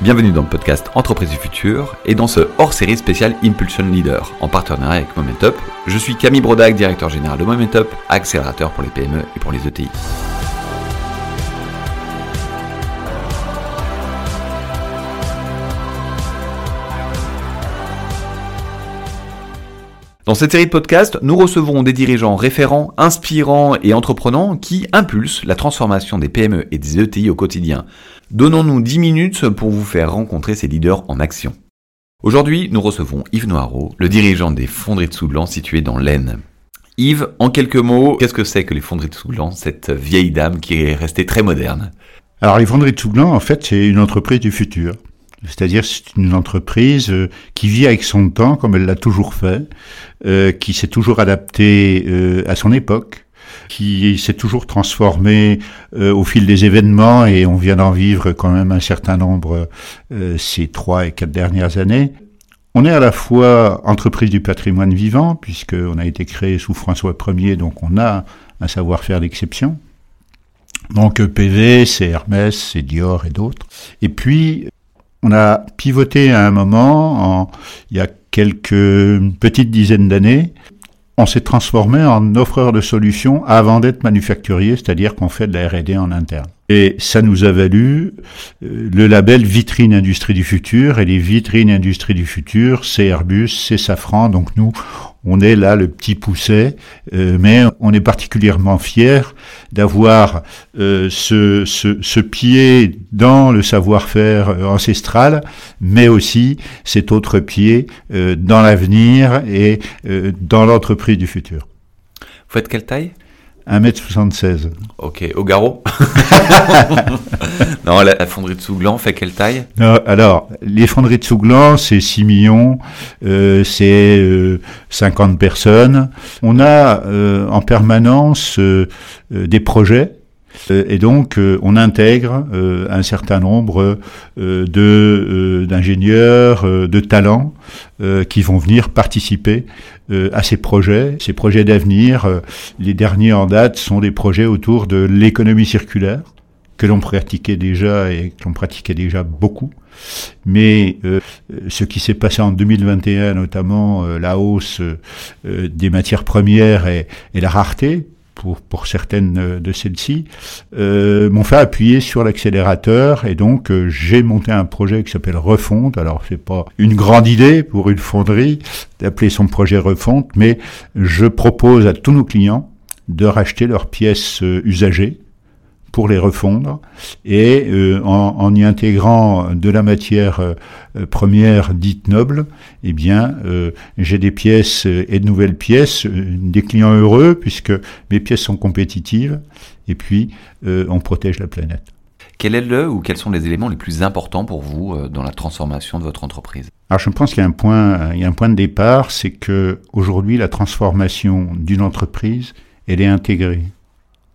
Bienvenue dans le podcast Entreprise du futur et dans ce hors-série spécial Impulsion Leader en partenariat avec Momentup. Je suis Camille Brodac, directeur général de Momentup, accélérateur pour les PME et pour les ETI. Dans cette série de podcasts, nous recevons des dirigeants référents, inspirants et entreprenants qui impulsent la transformation des PME et des ETI au quotidien. Donnons-nous 10 minutes pour vous faire rencontrer ces leaders en action. Aujourd'hui, nous recevons Yves Noireau, le dirigeant des fonderies de Souglan situées dans l'Aisne. Yves, en quelques mots, qu'est-ce que c'est que les fonderies de Souglan, cette vieille dame qui est restée très moderne? Alors les fonderies de Souglan, en fait, c'est une entreprise du futur. C'est-à-dire c'est une entreprise euh, qui vit avec son temps comme elle l'a toujours fait, euh, qui s'est toujours adaptée euh, à son époque, qui s'est toujours transformée euh, au fil des événements et on vient d'en vivre quand même un certain nombre euh, ces trois et quatre dernières années. On est à la fois entreprise du patrimoine vivant puisqu'on a été créé sous François Ier, donc on a un savoir-faire d'exception. Donc PV, c'est Hermès, c'est Dior et d'autres. Et puis on a pivoté à un moment, en, il y a quelques petites dizaines d'années, on s'est transformé en offreur de solutions avant d'être manufacturier, c'est-à-dire qu'on fait de la R&D en interne. Et ça nous a valu euh, le label Vitrine Industrie du Futur, et les vitrines Industrie du Futur, c'est Airbus, c'est Safran, donc nous, on est là le petit pousset, euh, mais on est particulièrement fiers d'avoir euh, ce, ce, ce pied dans le savoir-faire euh, ancestral, mais aussi cet autre pied euh, dans l'avenir et dans l'entreprise du futur. Vous faites quelle taille? 1m76. Ok, au garrot Non, la, la fonderie de Souglan fait quelle taille? Non, alors, les fonderies de Souglan, c'est 6 millions, euh, c'est euh, 50 personnes. On a euh, en permanence euh, euh, des projets. euh, Et donc, euh, on intègre euh, un certain nombre euh, de euh, d'ingénieurs, euh, de talents euh, qui vont venir participer euh, à ces projets, ces projets d'avenir. euh, les derniers en date sont des projets autour de l'économie circulaire que l'on pratiquait déjà et que l'on pratiquait déjà beaucoup. Mais euh, ce qui s'est passé en 2021, notamment euh, la hausse euh, des matières premières et, et la rareté pour, pour certaines euh, de celles-ci, euh, m'ont fait appuyer sur l'accélérateur et donc euh, j'ai monté un projet qui s'appelle Refonte. Alors c'est pas une grande idée pour une fonderie d'appeler son projet Refonte, mais je propose à tous nos clients de racheter leurs pièces euh, usagées pour les refondre et euh, en, en y intégrant de la matière euh, première dite noble, eh bien euh, j'ai des pièces et de nouvelles pièces, des clients heureux puisque mes pièces sont compétitives et puis on protège la planète. Quel est le ou quels sont les éléments les plus importants pour vous dans la transformation de votre entreprise? Alors je pense qu'il y a un point, il y a un point de départ, c'est que aujourd'hui la transformation d'une entreprise, elle est intégrée.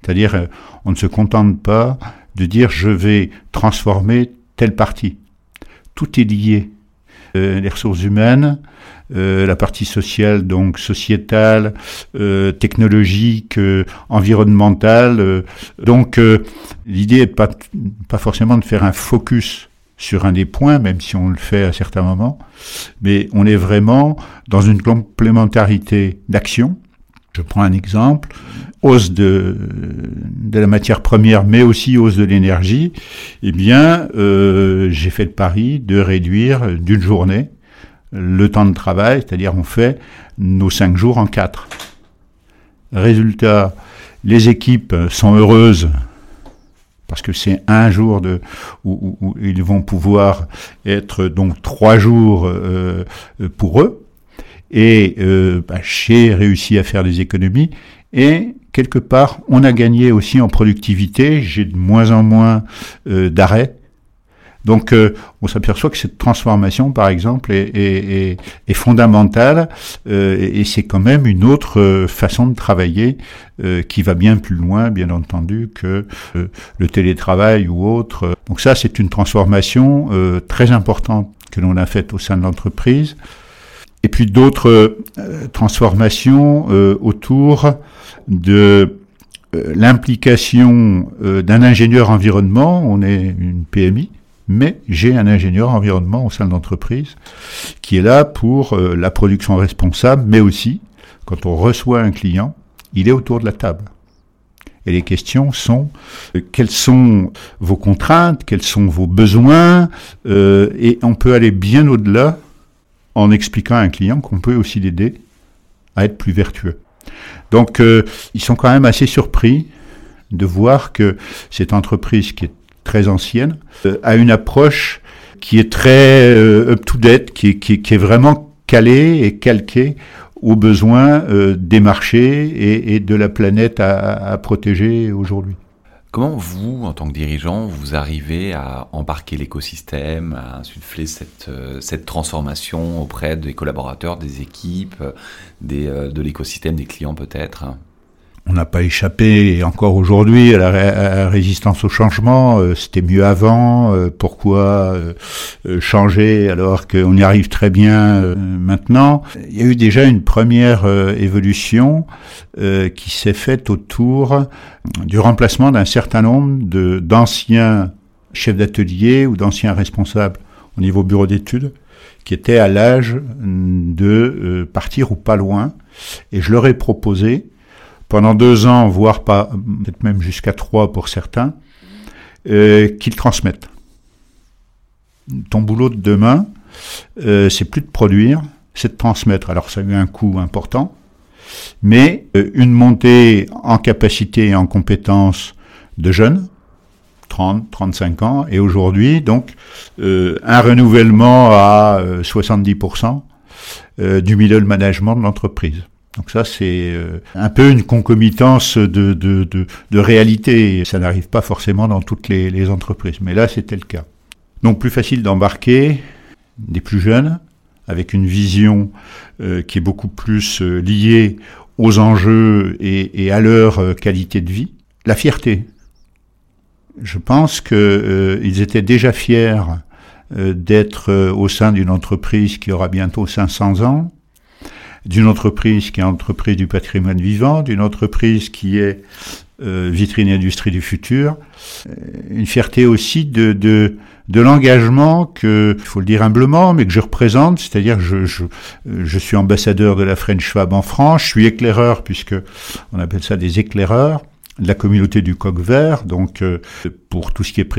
C'est-à-dire, euh, on ne se contente pas de dire je vais transformer telle partie. Tout est lié. Euh, les ressources humaines, euh, la partie sociale, donc sociétale, euh, technologique, euh, environnementale. euh, donc, l'idée n'est pas, pas forcément de faire un focus sur un des points, même si on le fait à certains moments, mais on est vraiment dans une complémentarité d'action. Je prends un exemple, hausse de, de la matière première, mais aussi hausse de l'énergie. Eh bien, euh, j'ai fait le pari de réduire d'une journée le temps de travail, c'est-à-dire on fait nos cinq jours en quatre. Résultat, les équipes sont heureuses parce que c'est un jour de où, où- où ils vont pouvoir être donc trois jours euh, pour eux. Et euh, bah, j'ai réussi à faire des économies et quelque part on a gagné aussi en productivité. J'ai de moins en moins euh, d'arrêts. Donc euh, on s'aperçoit que cette transformation, par exemple, est, est- est- fondamentale euh, et et c'est quand même une autre euh, façon de travailler euh, qui va bien plus loin, bien entendu, que euh, le télétravail ou autre. Donc ça, c'est une transformation euh, très importante que l'on a faite au sein de l'entreprise. Et puis d'autres euh, transformations euh, autour de euh, l'implication d'un ingénieur environnement. On est une PMI. mais j'ai un ingénieur environnement au sein de l'entreprise qui est là pour la production responsable, mais aussi, quand on reçoit un client, il est autour de la table. Et les questions sont quelles sont vos contraintes, quels sont vos besoins, euh, et on peut aller bien au-delà en expliquant à un client qu'on peut aussi l'aider à être plus vertueux. Donc ils sont quand même assez surpris de voir que cette entreprise qui est très ancienne, euh, a une approche qui est très euh, up-to-date, qui, est vraiment calée et calquée aux besoins euh, des marchés et, de la planète à protéger aujourd'hui. Comment vous, en tant que dirigeant, vous arrivez à embarquer l'écosystème, à insuffler cette, cette transformation auprès des collaborateurs, des équipes, des, de l'écosystème, des clients peut-être? On n'a pas échappé, encore aujourd'hui, à, la résistance au changement. Euh, c'était mieux avant. Euh, pourquoi euh, changer alors qu'on y arrive très bien maintenant? Il y a eu déjà une première évolution qui s'est faite autour du remplacement d'un certain nombre d'anciens chefs d'atelier ou d'anciens responsables au niveau bureau d'études qui étaient à l'âge de partir ou pas loin. Et je leur ai proposé pendant deux ans, voire pas, peut-être même jusqu'à trois pour certains, euh, qu'ils transmettent. Ton boulot de demain, euh, c'est plus de produire, c'est de transmettre. Alors ça a eu un coût important, mais euh, une montée en capacité et en compétences de jeunes, 30, 35 ans, et aujourd'hui, donc, euh, un renouvellement à 70% du middle management de l'entreprise. Donc ça, c'est euh, un peu une concomitance de, de, réalité. Ça n'arrive pas forcément dans toutes les, entreprises, mais là, c'était le cas. Donc plus facile d'embarquer des plus jeunes, avec une vision euh, qui est beaucoup plus euh, liée aux enjeux et, et, à leur qualité de vie. La fierté. Je pense qu'ils étaient déjà fiers d'être au sein d'une entreprise qui aura bientôt 500 ans, d'une entreprise qui est entreprise du patrimoine vivant, d'une entreprise qui est euh, vitrine industrie du futur, euh, une fierté aussi de, de, l'engagement que, il faut le dire humblement, mais que je représente, c'est-à-dire je, je, je suis ambassadeur de la French Fab en France, je suis éclaireur puisque on appelle ça des éclaireurs de la communauté du coq vert, donc euh, pour tout ce qui est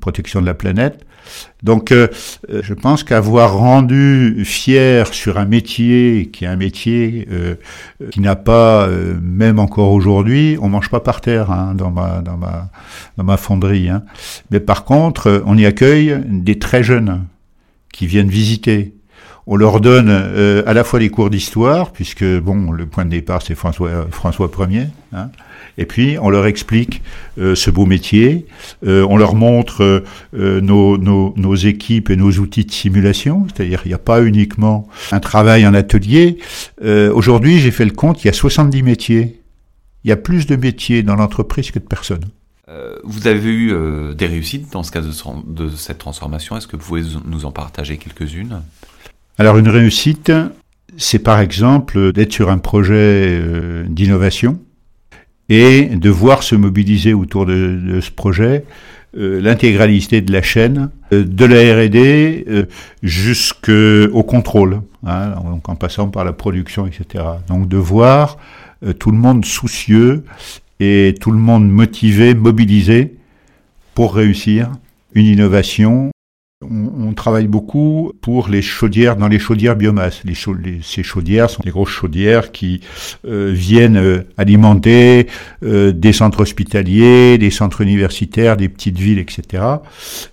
protection de la planète. Donc euh, euh, je pense qu'avoir rendu fier sur un métier qui est un métier qui n'a pas, même encore aujourd'hui, on mange pas par terre hein, dans ma dans ma dans ma fonderie. Hein. Mais par contre, on y accueille des très jeunes qui viennent visiter, on leur donne euh, à la fois les cours d'histoire, puisque bon, le point de départ c'est François François Ier, hein, et puis on leur explique euh, ce beau métier, euh, on leur montre nos, nos, nos, équipes et nos outils de simulation, c'est-à-dire il n'y a pas uniquement un travail en atelier. Aujourd'hui, j'ai fait le compte, il y a 70 métiers. Il y a plus de métiers dans l'entreprise que de personnes. vous avez eu des réussites dans ce cas de, de cette transformation? Est-ce que vous pouvez nous en partager quelques-unes? Alors une réussite, c'est par exemple d'être sur un projet euh, d'innovation et de voir se mobiliser autour de, ce projet euh, l'intégralité de la chaîne, euh, de la R&D jusqu'au contrôle, hein, donc en passant par la production, etc. Donc de voir tout le monde soucieux et tout le monde motivé, mobilisé pour réussir une innovation on, travaille beaucoup pour les chaudières, dans les chaudières biomasse. Les ces chaudières sont des grosses chaudières qui euh, viennent euh, alimenter euh, des centres hospitaliers, des centres universitaires, des petites villes, etc.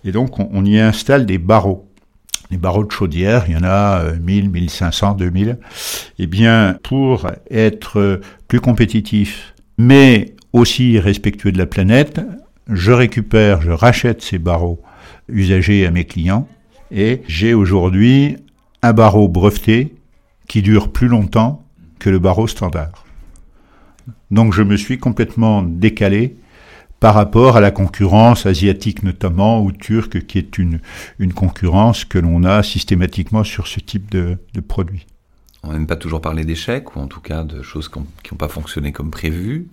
Et donc on, y installe des barreaux. Les barreaux de chaudière, il y en a 1000, 1500, 2000. Eh bien, pour être plus compétitif, mais aussi respectueux de la planète, je récupère, je rachète ces barreaux usagers à mes clients. Et j'ai aujourd'hui un barreau breveté qui dure plus longtemps que le barreau standard. Donc je me suis complètement décalé par rapport à la concurrence asiatique notamment ou turque qui est une, concurrence que l'on a systématiquement sur ce type de produit. On n'aime pas toujours parler d'échecs, ou en tout cas de choses qui n'ont pas fonctionné comme prévu.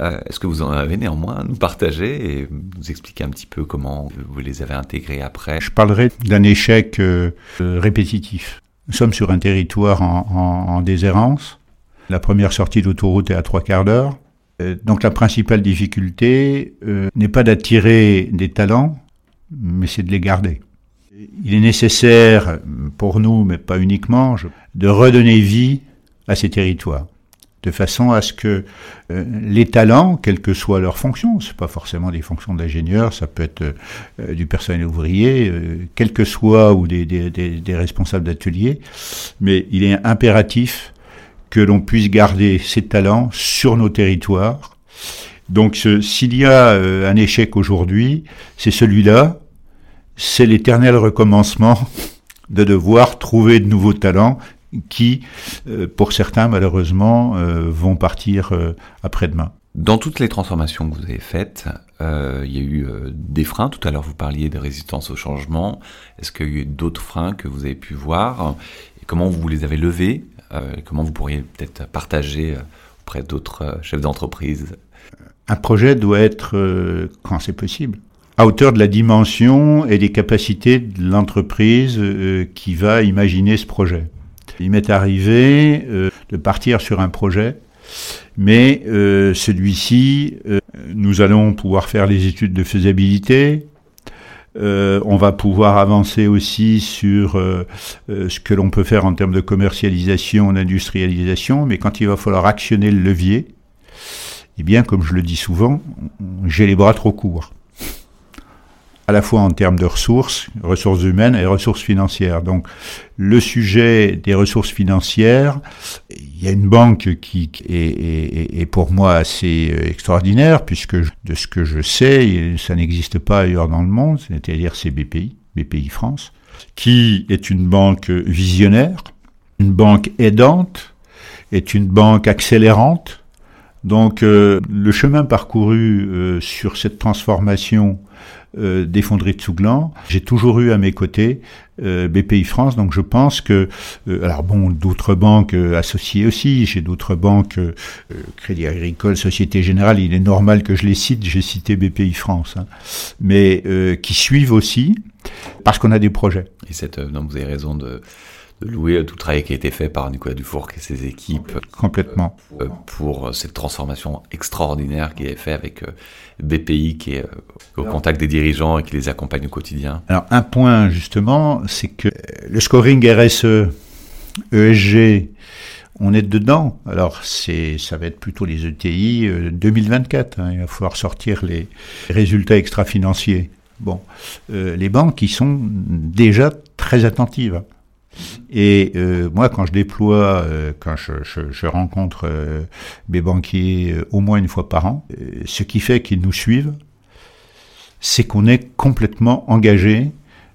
Euh, est-ce que vous en avez néanmoins à nous partager et nous expliquer un petit peu comment vous les avez intégrés après? Je parlerai d'un échec euh, répétitif. Nous sommes sur un territoire en, en. La première sortie d'autoroute est à trois quarts d'heure. Euh, donc la principale difficulté n'est pas d'attirer des talents, mais c'est de les garder. Il est nécessaire, pour nous, mais pas uniquement, de redonner vie à ces territoires, de façon à ce que euh, les talents, quelle que soit leur fonction, c'est pas forcément des fonctions d'ingénieur, ça peut être euh, du personnel ouvrier, euh, que soit, ou des, des, des responsables d'ateliers, mais il est impératif que l'on puisse garder ces talents sur nos territoires. Donc s'il y a un échec aujourd'hui, c'est celui-là, c'est l'éternel recommencement de devoir trouver de nouveaux talents qui, euh, pour certains malheureusement, euh, vont partir euh, après-demain. Dans toutes les transformations que vous avez faites, il y a eu des freins. Tout à l'heure, vous parliez de résistance au changement. Est-ce qu'il y a eu d'autres freins que vous avez pu voir? Et Comment vous les avez levés? Comment vous pourriez peut-être partager auprès d'autres chefs d'entreprise? Un projet doit être, quand c'est possible, à hauteur de la dimension et des capacités de l'entreprise euh, qui va imaginer ce projet. Il m'est arrivé euh, de partir sur un projet, mais euh, celui-ci, nous allons pouvoir faire les études de faisabilité, on va pouvoir avancer aussi sur ce que l'on peut faire en termes de commercialisation, d'industrialisation, mais quand il va falloir actionner le levier, eh bien, comme je le dis souvent, j'ai les bras trop courts à la fois en termes de ressources, ressources humaines et ressources financières. Donc le sujet des ressources financières, il y a une banque qui est, pour moi assez euh, extraordinaire, puisque de ce que je sais, ça n'existe pas ailleurs dans le monde, c'est-à-dire c'est BPI, France, qui est une banque visionnaire, une banque aidante, est une banque accélérante. Donc euh, le chemin parcouru euh, sur cette transformation euh, des fonderies de Souglan. J'ai toujours eu à mes côtés euh, BPI France, donc je pense que, euh, alors bon, d'autres banques associées aussi, j'ai d'autres banques, Crédit Agricole, Société Générale, il est normal que je les cite, j'ai cité BPI France, hein, mais qui suivent aussi, parce qu'on a des projets. Et cette, non, vous avez raison de de louer tout le travail qui a été fait par Nicolas Dufour et ses équipes. Complètement. Euh, pour cette transformation extraordinaire qu'il a fait avec euh, BPI qui est euh, au contact des dirigeants et qui les accompagne au quotidien. Alors un point justement, c'est que le scoring RSE, ESG, on est dedans. Alors c'est, ça va être plutôt les ETI 2024. Hein. il va falloir sortir les résultats extra-financiers. Bon, les banques qui sont déjà très attentives. Et euh, moi, quand je déploie, euh, quand je, je, je rencontre euh, mes banquiers au moins une fois par an, ce qui fait qu'ils nous suivent, c'est qu'on est complètement engagé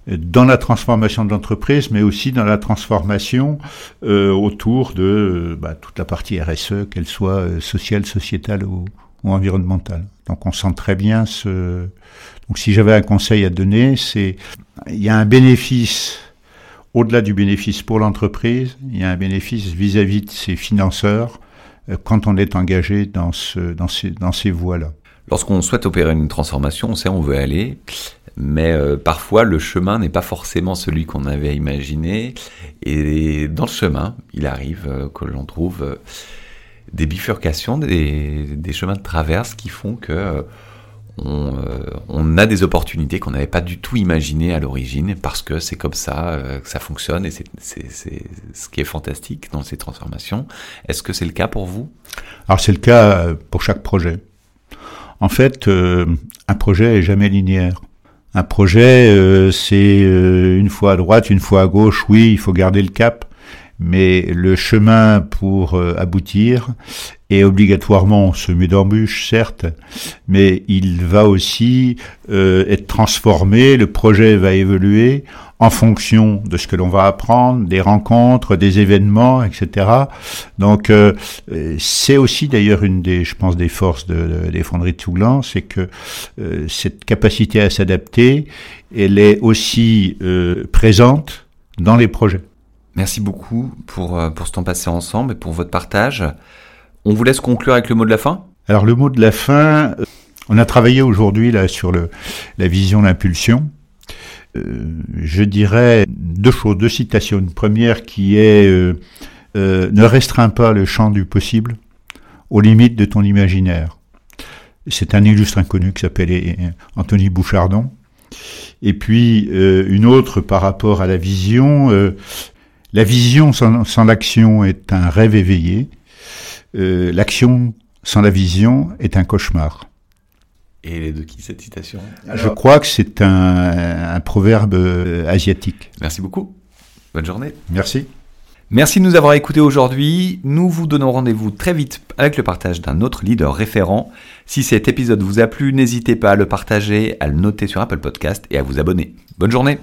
dans la transformation de l'entreprise, mais aussi dans la transformation autour de bah, toute la partie RSE, qu'elle soit sociale, sociétale ou, ou environnementale. Donc on sent très bien ce... Donc si j'avais un conseil à donner, c'est il y a un bénéfice au-delà du bénéfice pour l'entreprise, il y a un bénéfice vis-à-vis de ses financeurs euh, quand on est engagé dans, ce, dans ces, voies-là. Lorsqu'on souhaite opérer une transformation, on sait où on veut aller, mais euh, parfois le chemin n'est pas forcément celui qu'on avait imaginé, et dans le chemin, il arrive euh, que l'on trouve des bifurcations, des, chemins de traverse qui font que euh, on, a des opportunités qu'on n'avait pas du tout imaginées à l'origine parce que c'est comme ça euh, que ça fonctionne et c'est ce qui est fantastique dans ces transformations. Est-ce que c'est le cas pour vous? Alors c'est le cas euh, pour chaque projet. En fait, un projet est jamais linéaire. Un projet, c'est une fois à droite, une fois à gauche. Oui, il faut garder le cap, mais le chemin pour aboutir et obligatoirement semé d'embûches, certes, mais il va aussi euh, être transformé, le projet va évoluer en fonction de ce que l'on va apprendre, des rencontres, des événements, etc. Donc euh, c'est aussi d'ailleurs une des, je pense, des forces de, des fonderies de Touglan, c'est que euh, cette capacité à s'adapter, elle est aussi présente dans les projets. Merci beaucoup pour, euh, pour ce temps passé ensemble et pour votre partage. On vous laisse conclure avec le mot de la fin? Alors le mot de la fin, euh, on a travaillé aujourd'hui là sur le, la vision d'impulsion. Euh, je dirais deux choses, deux citations. Une première qui est euh, euh, ne restreins pas le champ du possible aux limites de ton imaginaire. C'est un illustre inconnu qui s'appelle Anthony Bouchardon. Et puis euh, une autre par rapport à la vision. La vision sans, sans l'action est un rêve éveillé. Euh, l'action sans la vision est un cauchemar. Et de qui cette citation Je crois que c'est un, un proverbe euh, asiatique. Merci beaucoup. Bonne journée. Merci. Merci de nous avoir écoutés aujourd'hui. Nous vous donnons rendez-vous très vite avec le partage d'un autre leader référent. Si cet épisode vous a plu, n'hésitez pas à le partager, à le noter sur Apple Podcast et à vous abonner. Bonne journée